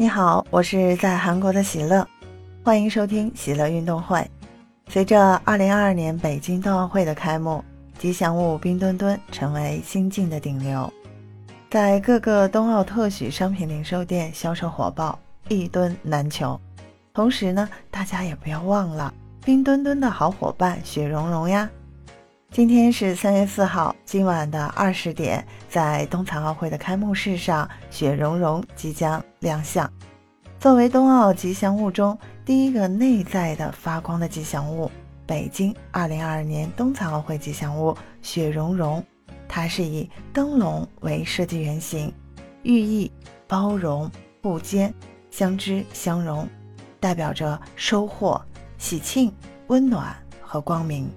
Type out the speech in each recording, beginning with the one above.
你好，我是在韩国的喜乐，欢迎收听喜乐运动会。随着2022年北京冬奥会的开幕，吉祥物冰墩墩成为新晋的顶流，在各个冬奥特许商品零售店销售火爆，一吨难求。同时呢，大家也不要忘了冰墩墩的好伙伴雪融融呀。今天是三月四号，今晚的二十点，在冬残奥会的开幕式上，雪融融即将亮相。作为冬奥吉祥物中第一个内在的发光的吉祥物，北京二零二二年冬残奥会吉祥物雪融融，它是以灯笼为设计原型，寓意包容、互坚、相知相融，代表着收获、喜庆、温暖和光明。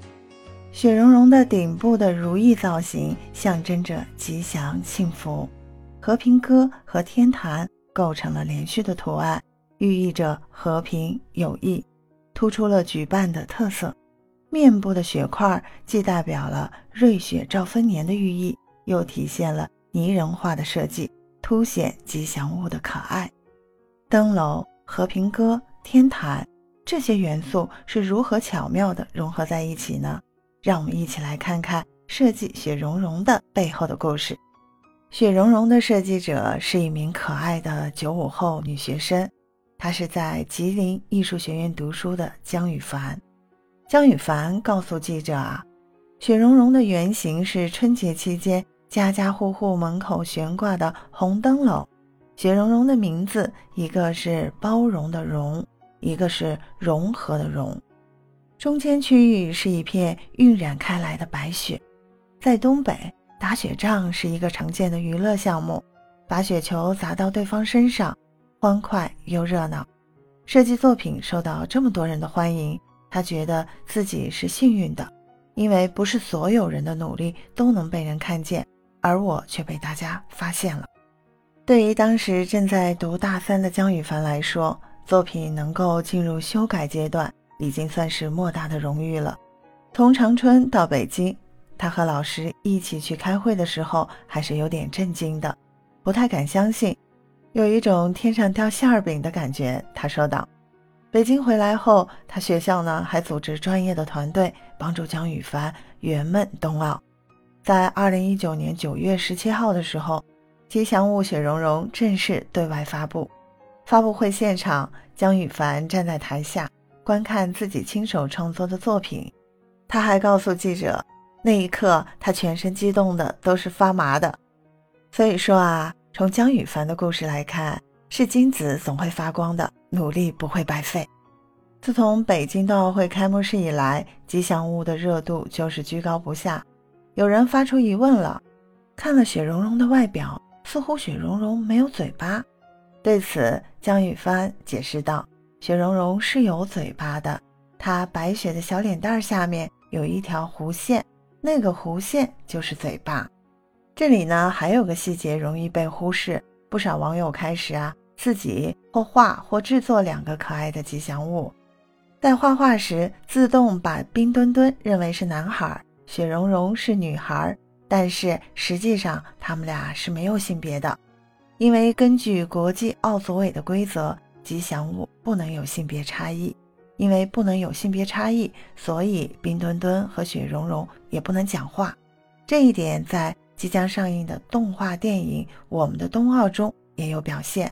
雪融融的顶部的如意造型象征着吉祥幸福，和平鸽和天坛构成了连续的图案，寓意着和平友谊，突出了举办的特色。面部的雪块既代表了瑞雪兆丰年的寓意，又体现了拟人化的设计，凸显吉祥物的可爱。灯笼、和平鸽、天坛这些元素是如何巧妙地融合在一起呢？让我们一起来看看设计雪融融的背后的故事。雪融融的设计者是一名可爱的九五后女学生，她是在吉林艺术学院读书的江雨凡。江雨凡告诉记者啊，雪融融的原型是春节期间家家户户门口悬挂的红灯笼。雪融融的名字，一个是包容的容，一个是融合的融。中间区域是一片晕染开来的白雪，在东北打雪仗是一个常见的娱乐项目，把雪球砸到对方身上，欢快又热闹。设计作品受到这么多人的欢迎，他觉得自己是幸运的，因为不是所有人的努力都能被人看见，而我却被大家发现了。对于当时正在读大三的江雨凡来说，作品能够进入修改阶段。已经算是莫大的荣誉了。从长春到北京，他和老师一起去开会的时候，还是有点震惊的，不太敢相信，有一种天上掉馅儿饼的感觉。他说道：“北京回来后，他学校呢还组织专业的团队帮助江雨凡圆梦冬奥。在二零一九年九月十七号的时候，吉祥物雪融融正式对外发布。发布会现场，江雨凡站在台下。”观看自己亲手创作的作品，他还告诉记者，那一刻他全身激动的都是发麻的。所以说啊，从江雨凡的故事来看，是金子总会发光的，努力不会白费。自从北京冬奥会开幕式以来，吉祥物的热度就是居高不下。有人发出疑问了：看了雪融融的外表，似乎雪融融没有嘴巴。对此，江雨帆解释道。雪融融是有嘴巴的，它白雪的小脸蛋下面有一条弧线，那个弧线就是嘴巴。这里呢还有个细节容易被忽视，不少网友开始啊自己或画或制作两个可爱的吉祥物，在画画时自动把冰墩墩认为是男孩，雪融融是女孩，但是实际上他们俩是没有性别的，因为根据国际奥组委的规则。吉祥物不能有性别差异，因为不能有性别差异，所以冰墩墩和雪融融也不能讲话。这一点在即将上映的动画电影《我们的冬奥》中也有表现。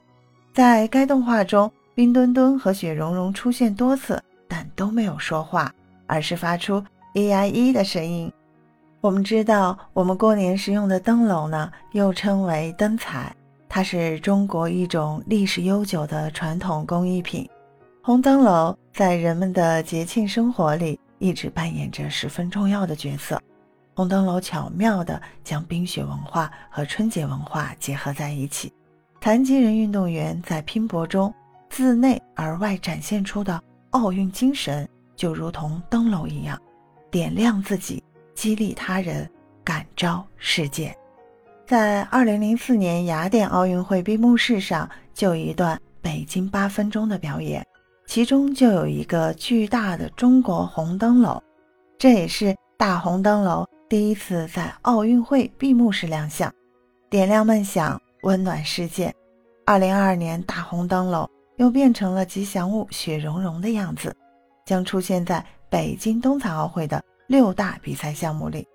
在该动画中，冰墩墩和雪融融出现多次，但都没有说话，而是发出“咿呀咿”的声音。我们知道，我们过年时用的灯笼呢，又称为灯彩。它是中国一种历史悠久的传统工艺品，红灯笼在人们的节庆生活里一直扮演着十分重要的角色。红灯笼巧妙地将冰雪文化和春节文化结合在一起。残疾人运动员在拼搏中自内而外展现出的奥运精神，就如同灯笼一样，点亮自己，激励他人，感召世界。在二零零四年雅典奥运会闭幕式上，就有一段北京八分钟的表演，其中就有一个巨大的中国红灯笼，这也是大红灯笼第一次在奥运会闭幕式亮相，点亮梦想，温暖世界。二零二二年大红灯笼又变成了吉祥物雪融融的样子，将出现在北京冬残奥会的六大比赛项目里。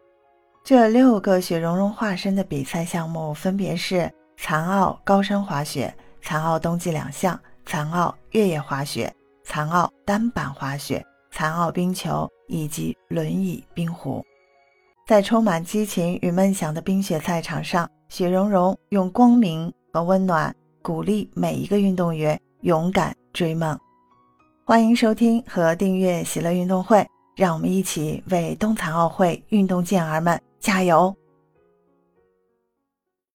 这六个雪融融化身的比赛项目分别是残奥高山滑雪、残奥冬季两项、残奥越野滑雪、残奥单板滑雪、残奥冰球以及轮椅冰壶。在充满激情与梦想的冰雪赛场上，雪融融用光明和温暖鼓励每一个运动员勇敢追梦。欢迎收听和订阅喜乐运动会，让我们一起为冬残奥会运动健儿们加油！